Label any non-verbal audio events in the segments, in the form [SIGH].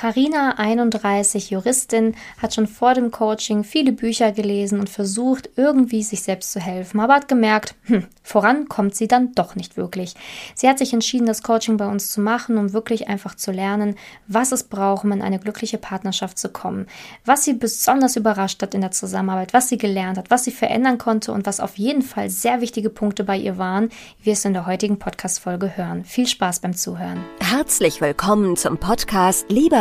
Karina, 31, Juristin, hat schon vor dem Coaching viele Bücher gelesen und versucht, irgendwie sich selbst zu helfen, aber hat gemerkt, hm, voran kommt sie dann doch nicht wirklich. Sie hat sich entschieden, das Coaching bei uns zu machen, um wirklich einfach zu lernen, was es braucht, um in eine glückliche Partnerschaft zu kommen, was sie besonders überrascht hat in der Zusammenarbeit, was sie gelernt hat, was sie verändern konnte und was auf jeden Fall sehr wichtige Punkte bei ihr waren, wie wir es in der heutigen Podcast-Folge hören. Viel Spaß beim Zuhören. Herzlich willkommen zum Podcast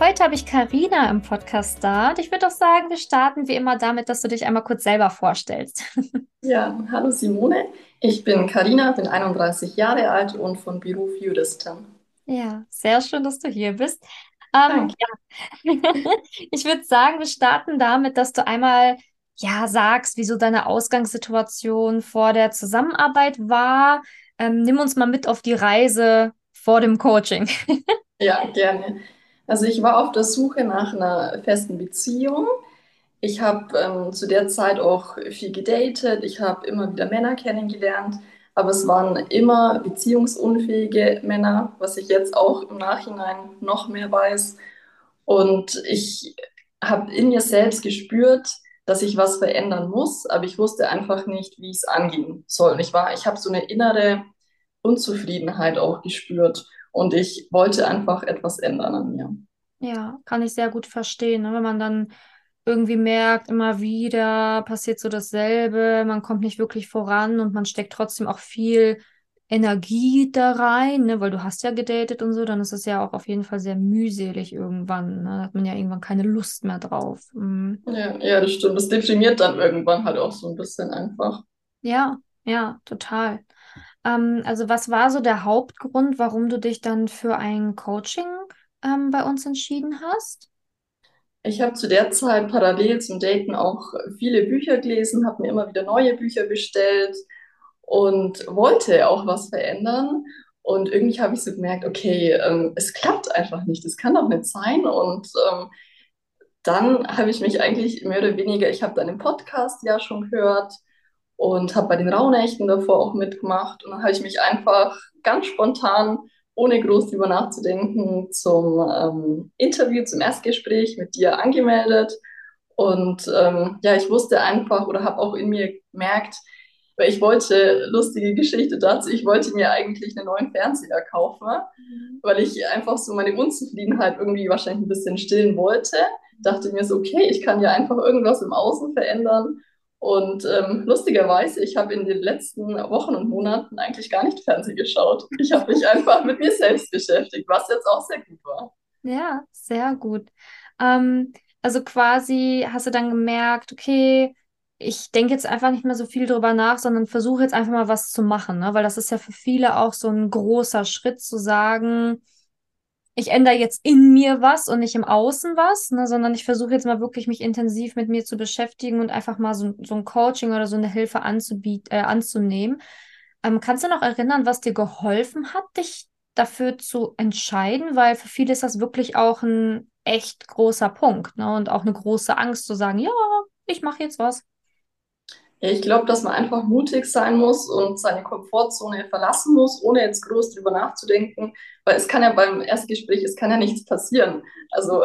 Heute habe ich Karina im Podcast da und ich würde auch sagen, wir starten wie immer damit, dass du dich einmal kurz selber vorstellst. [LAUGHS] Ja, hallo Simone. Ich bin Karina, bin 31 Jahre alt und von Beruf Juristin. Ja, sehr schön, dass du hier bist. Ähm, ja. [LAUGHS] ich würde sagen, wir starten damit, dass du einmal ja sagst, wieso deine Ausgangssituation vor der Zusammenarbeit war. Ähm, nimm uns mal mit auf die Reise vor dem Coaching. [LAUGHS] Ja, gerne. Also ich war auf der Suche nach einer festen Beziehung. Ich habe ähm, zu der Zeit auch viel gedatet. Ich habe immer wieder Männer kennengelernt, aber es waren immer beziehungsunfähige Männer, was ich jetzt auch im Nachhinein noch mehr weiß. Und ich habe in mir selbst gespürt, dass ich was verändern muss, aber ich wusste einfach nicht, wie es angehen soll. Ich ich habe so eine innere Unzufriedenheit auch gespürt. Und ich wollte einfach etwas ändern an mir. Ja, kann ich sehr gut verstehen, ne? Wenn man dann irgendwie merkt, immer wieder passiert so dasselbe, man kommt nicht wirklich voran und man steckt trotzdem auch viel Energie da rein, ne? Weil du hast ja gedatet und so, dann ist es ja auch auf jeden Fall sehr mühselig irgendwann. Ne? Da hat man ja irgendwann keine Lust mehr drauf. Mhm. Ja, ja, das stimmt. Das deprimiert dann irgendwann halt auch so ein bisschen einfach. Ja, ja, total. Ähm, also was war so der Hauptgrund, warum du dich dann für ein Coaching ähm, bei uns entschieden hast? Ich habe zu der Zeit parallel zum Daten auch viele Bücher gelesen, habe mir immer wieder neue Bücher bestellt und wollte auch was verändern. Und irgendwie habe ich so gemerkt, okay, ähm, es klappt einfach nicht, es kann doch nicht sein. Und ähm, dann habe ich mich eigentlich mehr oder weniger, ich habe deinen Podcast ja schon gehört, und habe bei den Rauhnächten davor auch mitgemacht. Und dann habe ich mich einfach ganz spontan, ohne groß drüber nachzudenken, zum ähm, Interview, zum Erstgespräch mit dir angemeldet. Und ähm, ja, ich wusste einfach oder habe auch in mir gemerkt, weil ich wollte, lustige Geschichte dazu, ich wollte mir eigentlich einen neuen Fernseher kaufen, mhm. weil ich einfach so meine Unzufriedenheit irgendwie wahrscheinlich ein bisschen stillen wollte. Dachte mir so, okay, ich kann ja einfach irgendwas im Außen verändern und ähm, lustigerweise, ich habe in den letzten Wochen und Monaten eigentlich gar nicht Fernsehen geschaut. Ich habe mich einfach mit mir selbst beschäftigt, was jetzt auch sehr gut war. Ja, sehr gut. Ähm, also quasi hast du dann gemerkt, okay, ich denke jetzt einfach nicht mehr so viel drüber nach, sondern versuche jetzt einfach mal was zu machen, ne? Weil das ist ja für viele auch so ein großer Schritt zu sagen, ich ändere jetzt in mir was und nicht im Außen was, ne, sondern ich versuche jetzt mal wirklich mich intensiv mit mir zu beschäftigen und einfach mal so, so ein Coaching oder so eine Hilfe anzubieten, äh, anzunehmen. Ähm, kannst du noch erinnern, was dir geholfen hat, dich dafür zu entscheiden? Weil für viele ist das wirklich auch ein echt großer Punkt ne? und auch eine große Angst zu sagen, ja, ich mache jetzt was. Ich glaube, dass man einfach mutig sein muss und seine Komfortzone verlassen muss, ohne jetzt groß drüber nachzudenken, weil es kann ja beim Erstgespräch, es kann ja nichts passieren. Also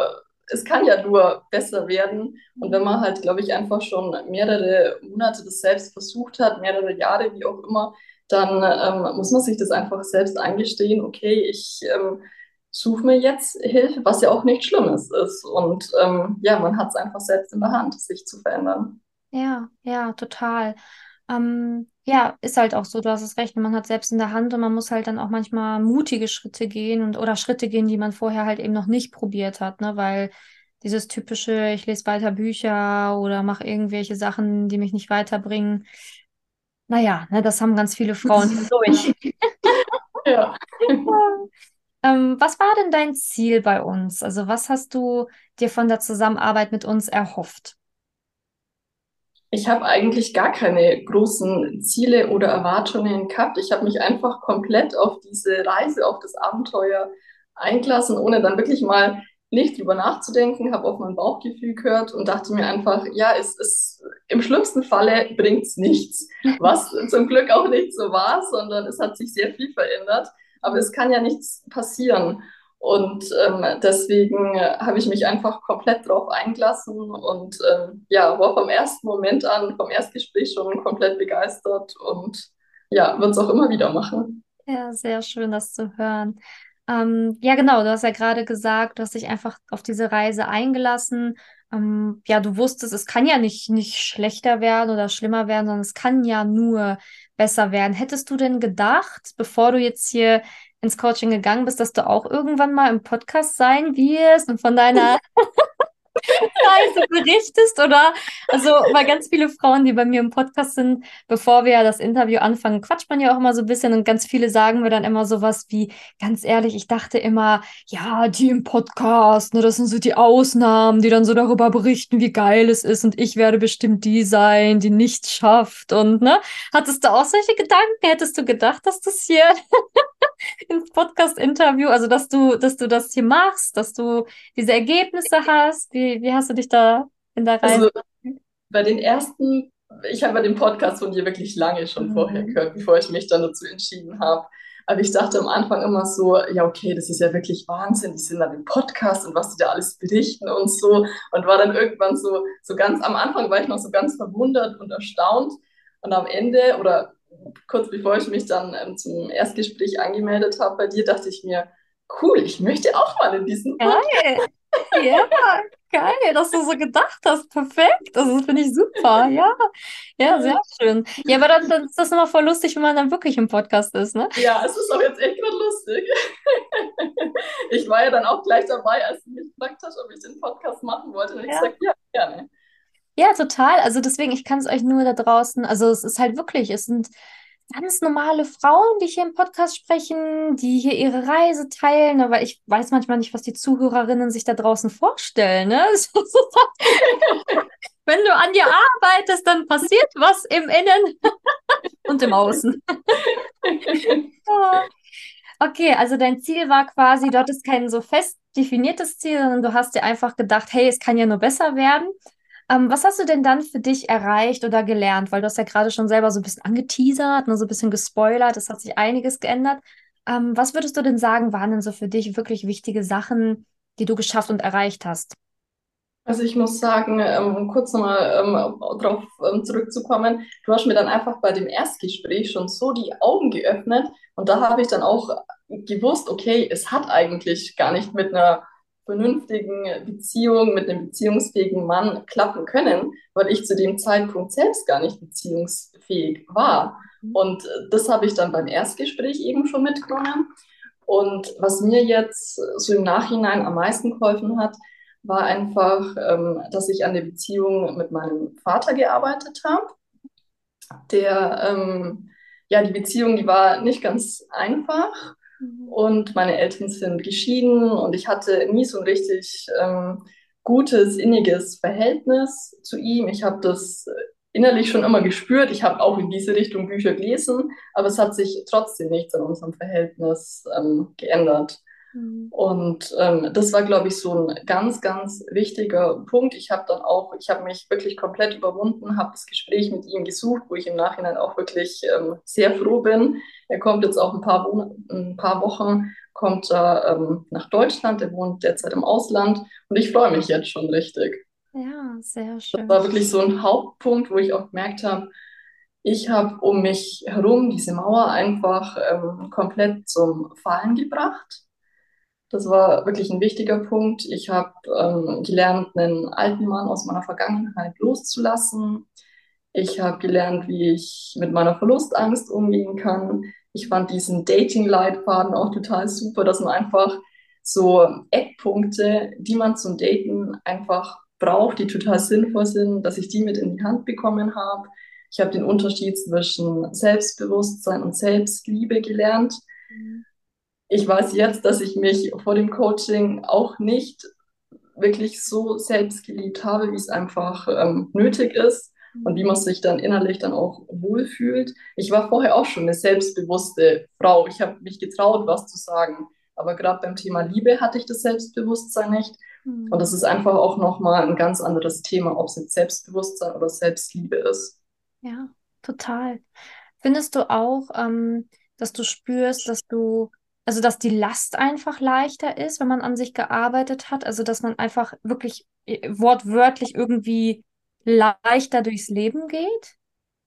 es kann ja nur besser werden. Und wenn man halt, glaube ich, einfach schon mehrere Monate das selbst versucht hat, mehrere Jahre, wie auch immer, dann ähm, muss man sich das einfach selbst eingestehen, okay, ich ähm, suche mir jetzt Hilfe, was ja auch nichts Schlimmes ist. Und ähm, ja, man hat es einfach selbst in der Hand, sich zu verändern. Ja, ja, total. Ähm, ja, ist halt auch so, du hast es recht, man hat selbst in der Hand und man muss halt dann auch manchmal mutige Schritte gehen und oder Schritte gehen, die man vorher halt eben noch nicht probiert hat, ne? Weil dieses typische, ich lese weiter Bücher oder mache irgendwelche Sachen, die mich nicht weiterbringen. Naja, ne, das haben ganz viele Frauen durch. [LAUGHS] Ja. [LAUGHS] Ähm, was war denn dein Ziel bei uns? Also was hast du dir von der Zusammenarbeit mit uns erhofft? Ich habe eigentlich gar keine großen Ziele oder Erwartungen gehabt. Ich habe mich einfach komplett auf diese Reise, auf das Abenteuer eingelassen, ohne dann wirklich mal nicht drüber nachzudenken, habe auf mein Bauchgefühl gehört und dachte mir einfach, ja, es ist im schlimmsten Falle bringt es nichts, was [LAUGHS] zum Glück auch nicht so war, sondern es hat sich sehr viel verändert. Aber es kann ja nichts passieren. Und ähm, deswegen habe ich mich einfach komplett drauf eingelassen und ähm, ja, war vom ersten Moment an, vom Erstgespräch schon komplett begeistert und ja, wird es auch immer wieder machen. Ja, sehr schön, das zu hören. Ähm, ja, genau, du hast ja gerade gesagt, du hast dich einfach auf diese Reise eingelassen. Ähm, ja, du wusstest, es kann ja nicht, nicht schlechter werden oder schlimmer werden, sondern es kann ja nur besser werden. Hättest du denn gedacht, bevor du jetzt hier ins Coaching gegangen bist, dass du auch irgendwann mal im Podcast sein wirst und von deiner [LAUGHS] Reise berichtest oder also weil ganz viele Frauen, die bei mir im Podcast sind, bevor wir ja das Interview anfangen, quatscht man ja auch immer so ein bisschen und ganz viele sagen mir dann immer sowas wie, ganz ehrlich, ich dachte immer, ja, die im Podcast, ne, das sind so die Ausnahmen, die dann so darüber berichten, wie geil es ist und ich werde bestimmt die sein, die nichts schafft und ne, hattest du auch solche Gedanken? Hättest du gedacht, dass das hier [LAUGHS] [LAUGHS] ins Podcast-Interview, also dass du, dass du das hier machst, dass du diese Ergebnisse hast? Wie, wie hast du dich da in der Reise? Also bei den ersten, ich habe den Podcast von dir wirklich lange schon mhm. vorher gehört, bevor ich mich dann dazu entschieden habe. Aber ich dachte am Anfang immer so, ja, okay, das ist ja wirklich Wahnsinn, die sind dann im Podcast und was die da alles berichten und so. Und war dann irgendwann so, so ganz, am Anfang war ich noch so ganz verwundert und erstaunt. Und am Ende oder kurz bevor ich mich dann ähm, zum Erstgespräch angemeldet habe bei dir, dachte ich mir, cool, ich möchte auch mal in diesen Podcast. Geil. Ja, geil, dass du so gedacht hast. Perfekt. Also, das finde ich super. Ja, ja, sehr schön. Ja, aber dann, dann ist das nochmal voll lustig, wenn man dann wirklich im Podcast ist, ne? Ja, es ist auch jetzt echt gerade lustig. ich war ja dann auch gleich dabei, als du mich gefragt hast, ob ich den Podcast machen wollte. Und ich ja. gesagt, ja, gerne. Ja, total. Also deswegen, ich kann es euch nur da draußen, also es ist halt wirklich, es sind ganz normale Frauen, die hier im Podcast sprechen, die hier ihre Reise teilen, aber ich weiß manchmal nicht, was die Zuhörerinnen sich da draußen vorstellen. Ne? [LAUGHS] Wenn du an dir arbeitest, dann passiert was im Innen [LAUGHS] und im Außen. [LAUGHS] okay, also dein Ziel war quasi, du hattest kein so fest definiertes Ziel, sondern du hast dir einfach gedacht, hey, es kann ja nur besser werden. Ähm, was hast du denn dann für dich erreicht oder gelernt? Weil du hast ja gerade schon selber so ein bisschen angeteasert, nur so ein bisschen gespoilert, es hat sich einiges geändert. Ähm, was würdest du denn sagen, waren denn so für dich wirklich wichtige Sachen, die du geschafft und erreicht hast? Also ich muss sagen, ähm, kurz nochmal ähm, darauf ähm, zurückzukommen, du hast mir dann einfach bei dem Erstgespräch schon so die Augen geöffnet und da habe ich dann auch gewusst, okay, es hat eigentlich gar nicht mit einer vernünftigen Beziehung mit einem beziehungsfähigen Mann klappen können, weil ich zu dem Zeitpunkt selbst gar nicht beziehungsfähig war. Mhm. Und das habe ich dann beim Erstgespräch eben schon mitgenommen. Und was mir jetzt so im Nachhinein am meisten geholfen hat, war einfach, ähm, dass ich an der Beziehung mit meinem Vater gearbeitet habe. Der, ähm, ja, die Beziehung, die war nicht ganz einfach. Mhm. Und meine Eltern sind geschieden und ich hatte nie so ein richtig ähm, gutes, inniges Verhältnis zu ihm. Ich habe das innerlich schon immer gespürt. Ich habe auch in diese Richtung Bücher gelesen, aber es hat sich trotzdem nichts an unserem Verhältnis ähm, geändert. Mhm. Und ähm, das war, glaube ich, so ein ganz, ganz wichtiger Punkt. Ich habe dann auch, ich habe mich wirklich komplett überwunden, habe das Gespräch mit ihm gesucht, wo ich im Nachhinein auch wirklich ähm, sehr froh bin. Er kommt jetzt auch ein paar, Wo ein paar Wochen, kommt er ähm, nach Deutschland, er wohnt derzeit im Ausland und ich freue mich jetzt schon richtig. Ja, sehr schön. Das war wirklich so ein Hauptpunkt, wo ich auch gemerkt habe, ich habe um mich herum diese Mauer einfach ähm, komplett zum Fallen gebracht. Das war wirklich ein wichtiger Punkt. Ich habe ähm, gelernt, einen alten Mann aus meiner Vergangenheit loszulassen. Ich habe gelernt, wie ich mit meiner Verlustangst umgehen kann. Ich fand diesen Dating-Leitfaden auch total super, dass man einfach so Eckpunkte, die man zum Daten einfach braucht, die total sinnvoll sind, dass ich die mit in die Hand bekommen habe. Ich habe den Unterschied zwischen Selbstbewusstsein und Selbstliebe gelernt. Mhm ich weiß jetzt, dass ich mich vor dem Coaching auch nicht wirklich so selbst geliebt habe, wie es einfach ähm, nötig ist und wie man sich dann innerlich dann auch wohlfühlt. Ich war vorher auch schon eine selbstbewusste Frau. Ich habe mich getraut, was zu sagen. Aber gerade beim Thema Liebe hatte ich das Selbstbewusstsein nicht. Mhm. Und das ist einfach auch nochmal ein ganz anderes Thema, ob es jetzt Selbstbewusstsein oder Selbstliebe ist. Ja, total. Findest du auch, ähm, dass du spürst, dass du also dass die Last einfach leichter ist, wenn man an sich gearbeitet hat. Also dass man einfach wirklich äh, wortwörtlich irgendwie leichter durchs Leben geht.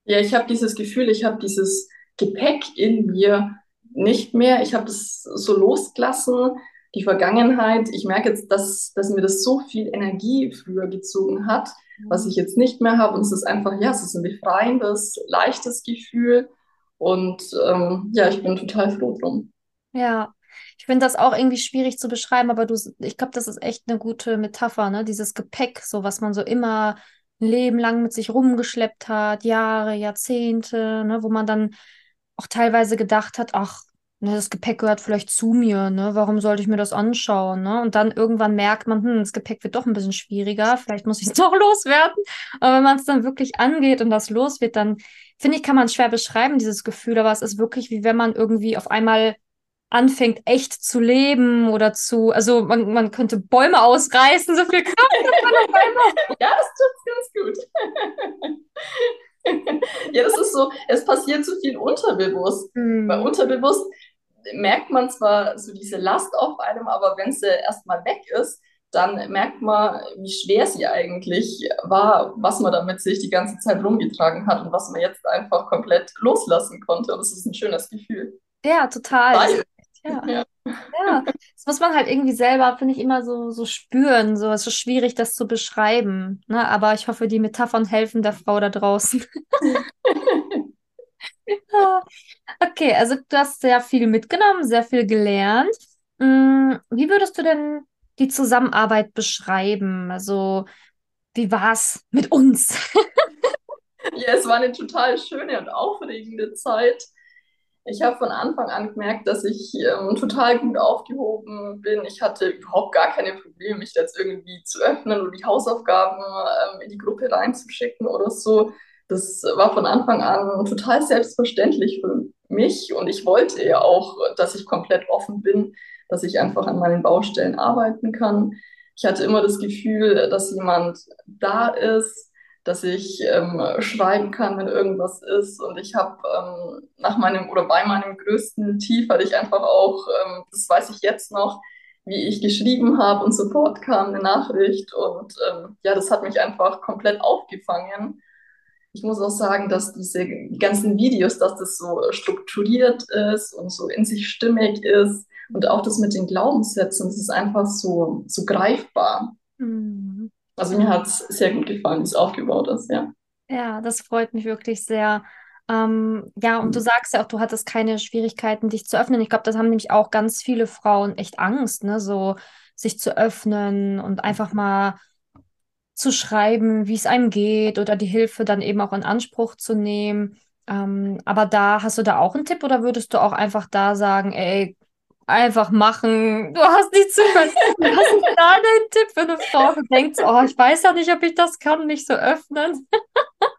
Ja, ich habe dieses Gefühl, ich habe dieses Gepäck in mir nicht mehr. Ich habe es so losgelassen, die Vergangenheit. Ich merke jetzt, dass, dass mir das so viel Energie früher gezogen hat, was ich jetzt nicht mehr habe. Und es ist einfach, ja, es ist ein befreiendes, leichtes Gefühl. Und ähm, ja, ich bin total froh drum. Ja, ich finde das auch irgendwie schwierig zu beschreiben, aber du, ich glaube, das ist echt eine gute Metapher, ne? Dieses Gepäck, so was man so immer ein Leben lang mit sich rumgeschleppt hat, Jahre, Jahrzehnte, ne? Wo man dann auch teilweise gedacht hat, ach, ne, das Gepäck gehört vielleicht zu mir, ne? Warum sollte ich mir das anschauen, ne? Und dann irgendwann merkt man, hm, das Gepäck wird doch ein bisschen schwieriger, vielleicht muss ich es [LAUGHS] doch loswerden. Aber wenn man es dann wirklich angeht und das los wird, dann finde ich, kann man schwer beschreiben, dieses Gefühl, aber es ist wirklich wie wenn man irgendwie auf einmal anfängt, echt zu leben oder zu, also man, man könnte Bäume ausreißen, so viel Kraft hat man auf einmal. [LAUGHS] Ja, das tut ganz gut. [LAUGHS] ja, das ist so, es passiert so viel unterbewusst. Hm. Weil unterbewusst merkt man zwar so diese Last auf einem, aber wenn sie erstmal weg ist, dann merkt man, wie schwer sie eigentlich war, was man damit sich die ganze Zeit rumgetragen hat und was man jetzt einfach komplett loslassen konnte. Und das ist ein schönes Gefühl. Ja, total. Weil ja. ja. Ja, das muss man halt irgendwie selber, finde ich, immer so, so spüren. So, es ist schwierig, das zu beschreiben. Ne? Aber ich hoffe, die Metaphern helfen der Frau da draußen. [LAUGHS] okay, also du hast sehr viel mitgenommen, sehr viel gelernt. Mm, wie würdest du denn die Zusammenarbeit beschreiben? Also, wie war es mit uns? [LAUGHS] ja, es war eine total schöne und aufregende Zeit ich habe von Anfang an gemerkt, dass ich ähm, total gut aufgehoben bin. Ich hatte überhaupt gar keine Probleme, mich jetzt irgendwie zu öffnen oder die Hausaufgaben ähm, in die Gruppe reinzuschicken oder so. Das war von Anfang an total selbstverständlich für mich und ich wollte ja auch, dass ich komplett offen bin, dass ich einfach an meinen Baustellen arbeiten kann. Ich hatte immer das Gefühl, dass jemand da ist, dass ich ähm, schreiben kann, wenn irgendwas ist. Und ich habe ähm, nach meinem oder bei meinem größten Tief hatte ich einfach auch, ähm, das weiß ich jetzt noch, wie ich geschrieben habe und sofort kam eine Nachricht. Und ähm, ja, das hat mich einfach komplett aufgefangen. Ich muss auch sagen, dass diese ganzen Videos, dass das so strukturiert ist und so in sich stimmig ist. Und auch das mit den Glaubenssätzen, das ist einfach so, so greifbar. Mhm. Also mir hat es sehr gut gefallen, wie es aufgebaut ist, ja. Ja, das freut mich wirklich sehr. Ähm, ja, und du sagst ja auch, du hattest keine Schwierigkeiten, dich zu öffnen. Ich glaube, das haben nämlich auch ganz viele Frauen echt Angst, ne, so sich zu öffnen und einfach mal zu schreiben, wie es einem geht oder die Hilfe dann eben auch in Anspruch zu nehmen. Ähm, aber da hast du da auch einen Tipp oder würdest du auch einfach da sagen, ey, einfach machen. Du hast nicht zu Was [LAUGHS] ist da dein Tipp für eine Frau, die denkt, oh, ich weiß ja nicht, ob ich das kann, mich so öffnen? [LAUGHS]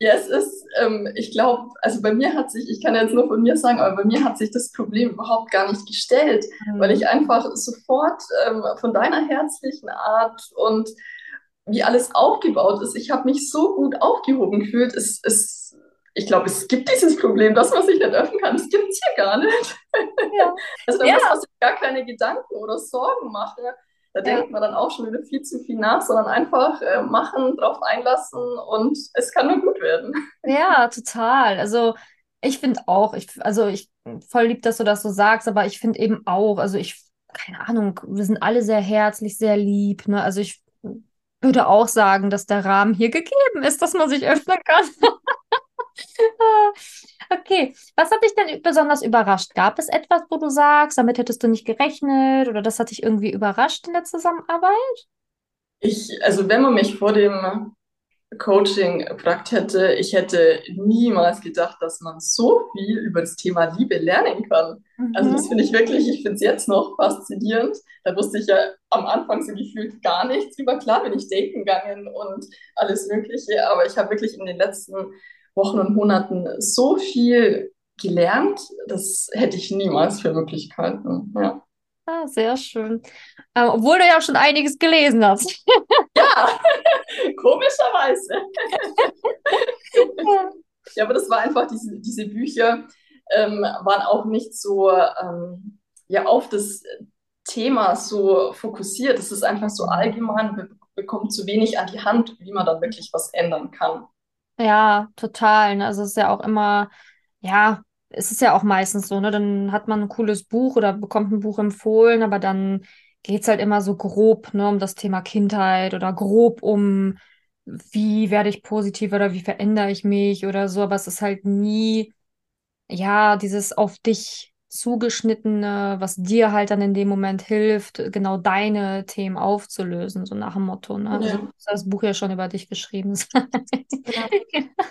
Ja, es ist, ähm, ich glaube, also bei mir hat sich, ich kann jetzt nur von mir sagen, aber bei mir hat sich das Problem überhaupt gar nicht gestellt, mhm. weil ich einfach sofort ähm, von deiner herzlichen Art und wie alles aufgebaut ist, ich habe mich so gut aufgehoben gefühlt. Es, es ich glaube, es gibt dieses Problem, dass man sich nicht öffnen kann. Das gibt es hier gar nicht. Ja. [LAUGHS] Also da ja. muss man sich gar keine Gedanken oder Sorgen machen. Da ja. denkt man dann auch schon wieder viel zu viel nach, sondern einfach äh, machen, drauf einlassen und es kann nur gut werden. Ja, total. Also ich finde auch, ich, also ich voll lieb, dass du das so sagst, aber ich finde eben auch, also ich, keine Ahnung, wir sind alle sehr herzlich, sehr lieb. Ne? Also ich würde auch sagen, dass der Rahmen hier gegeben ist, dass man sich öffnen kann. [LAUGHS] [LAUGHS] Okay, was hat dich denn besonders überrascht? Gab es etwas, wo du sagst, damit hättest du nicht gerechnet oder das hat dich irgendwie überrascht in der Zusammenarbeit? Ich, also wenn man mich vor dem Coaching gefragt hätte, ich hätte niemals gedacht, dass man so viel über das Thema Liebe lernen kann. Also das Mhm. finde ich wirklich, ich finde es jetzt noch faszinierend. Da wusste ich ja am Anfang so gefühlt gar nichts drüber. Klar bin ich daten gegangen und alles Mögliche, aber ich habe wirklich in den letzten Wochen und Monaten so viel gelernt, das hätte ich niemals für möglich gehalten. Ja. Ah, sehr schön. Ähm, obwohl du ja auch schon einiges gelesen hast. Ja, [LAUGHS] komischerweise. [LAUGHS] Ja, aber das war einfach, diese, diese Bücher ähm, waren auch nicht so ähm, ja, auf das Thema so fokussiert. Es ist einfach so allgemein, man bekommt zu wenig an die Hand, wie man dann wirklich was ändern kann. Ja, total. Ne? Also es ist ja auch immer, ja, es ist ja auch meistens so, ne? Dann hat man ein cooles Buch oder bekommt ein Buch empfohlen, aber dann geht es halt immer so grob, ne, um das Thema Kindheit oder grob um, wie werde ich positiv oder wie verändere ich mich oder so, aber es ist halt nie, ja, dieses auf dich zugeschnittene, was dir halt dann in dem Moment hilft, genau deine Themen aufzulösen, so nach dem Motto, ne? Also Ja, hast das Buch ja schon über dich geschrieben. genau. [LAUGHS]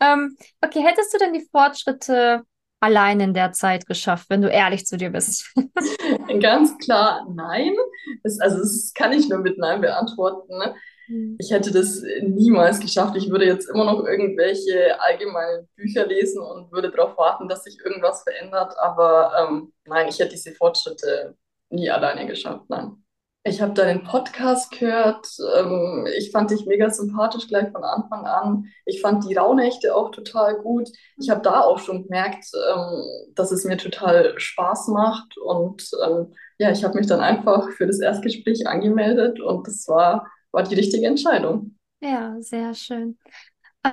Ähm, okay, hättest du denn die Fortschritte allein in der Zeit geschafft, wenn du ehrlich zu dir bist? [LAUGHS] Ganz klar, nein. Das, also das kann ich nur mit Nein beantworten. Ne? Hm. Ich hätte das niemals geschafft. Ich würde jetzt immer noch irgendwelche allgemeinen Bücher lesen und würde darauf warten, dass sich irgendwas verändert. Aber ähm, nein, ich hätte diese Fortschritte nie alleine geschafft. Nein. Ich habe deinen Podcast gehört. Ähm, ich fand dich mega sympathisch gleich von Anfang an. Ich fand die Rauhnächte auch total gut. Ich habe da auch schon gemerkt, ähm, dass es mir total Spaß macht. Und ähm, ja, ich habe mich dann einfach für das Erstgespräch angemeldet und das war, war die richtige Entscheidung. Ja, sehr schön.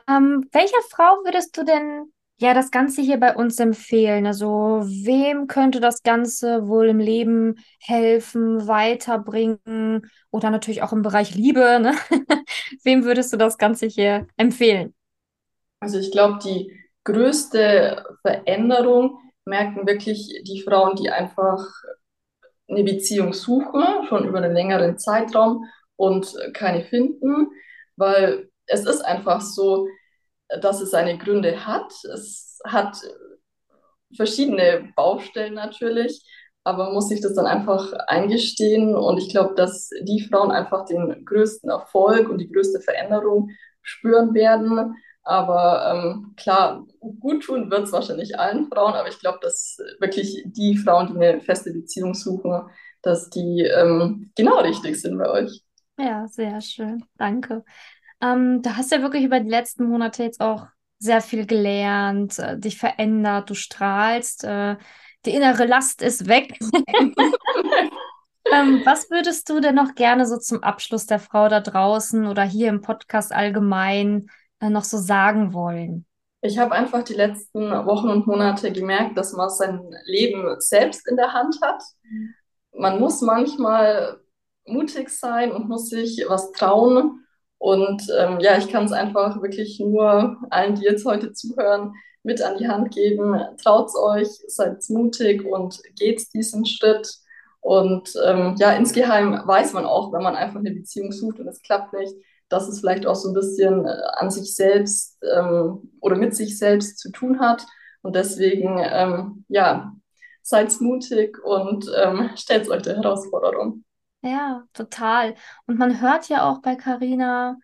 Ähm, welcher Frau würdest du denn ja das Ganze hier bei uns empfehlen? Also, wem könnte das Ganze wohl im Leben helfen, weiterbringen oder natürlich auch im Bereich Liebe, ne? [LAUGHS] Wem würdest du das Ganze hier empfehlen? Also ich glaube, die größte Veränderung merken wirklich die Frauen, die einfach eine Beziehung suchen, schon über einen längeren Zeitraum und keine finden, weil es ist einfach so, dass es seine Gründe hat. Es hat verschiedene Baustellen natürlich, aber man muss sich das dann einfach eingestehen und ich glaube, dass die Frauen einfach den größten Erfolg und die größte Veränderung spüren werden. Aber ähm, klar, gut tun wird es wahrscheinlich allen Frauen, aber ich glaube, dass wirklich die Frauen, die eine feste Beziehung suchen, dass die ähm, genau richtig sind bei euch. Ja, sehr schön. Danke. Ähm, du hast ja wirklich über die letzten Monate jetzt auch sehr viel gelernt, äh, dich verändert, du strahlst, äh, die innere Last ist weg. [LAUGHS] Ähm, was würdest du denn noch gerne so zum Abschluss der Frau da draußen oder hier im Podcast allgemein äh, noch so sagen wollen? Ich habe einfach die letzten Wochen und Monate gemerkt, dass man sein Leben selbst in der Hand hat. Man muss manchmal mutig sein und muss sich was trauen. Und ähm, ja, ich kann es einfach wirklich nur allen, die jetzt heute zuhören, mit an die Hand geben. Traut's euch, seid mutig und geht diesen Schritt. Und ähm, ja, insgeheim weiß man auch, wenn man einfach eine Beziehung sucht und es klappt nicht, dass es vielleicht auch so ein bisschen äh, an sich selbst ähm, oder mit sich selbst zu tun hat. Und deswegen, ähm, ja, seid mutig und ähm, stellt euch der Herausforderung. Ja, total. Und man hört ja auch bei Carina,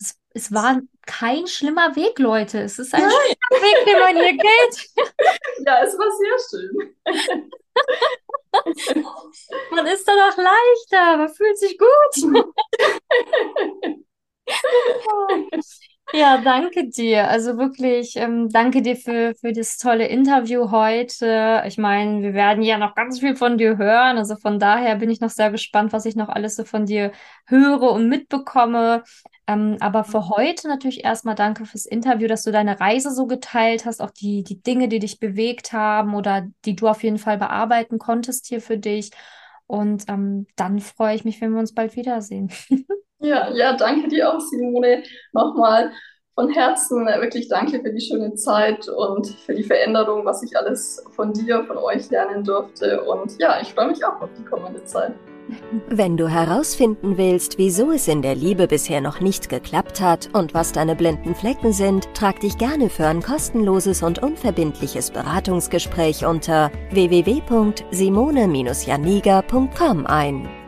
es, es war kein schlimmer Weg, Leute. Es ist ein Nein, schöner Weg, den man hier geht. [LAUGHS] ja, es war sehr schön. [LAUGHS] Man ist danach leichter, man fühlt sich gut. [LAUGHS] Ja, danke dir. Also wirklich, ähm, danke dir für, für das tolle Interview heute. Ich meine, wir werden ja noch ganz viel von dir hören. Also von daher bin ich noch sehr gespannt, was ich noch alles so von dir höre und mitbekomme. Ähm, aber für heute natürlich erstmal danke fürs Interview, dass du deine Reise so geteilt hast, auch die, die Dinge, die dich bewegt haben oder die du auf jeden Fall bearbeiten konntest hier für dich. Und ähm, dann freue ich mich, wenn wir uns bald wiedersehen. [LAUGHS] Ja, ja, danke dir auch, Simone. Nochmal von Herzen wirklich danke für die schöne Zeit und für die Veränderung, was ich alles von dir, von euch lernen durfte. Und ja, ich freue mich auch auf die kommende Zeit. Wenn du herausfinden willst, wieso es in der Liebe bisher noch nicht geklappt hat und was deine blinden Flecken sind, trag dich gerne für ein kostenloses und unverbindliches Beratungsgespräch unter www.simone-janiga.com ein.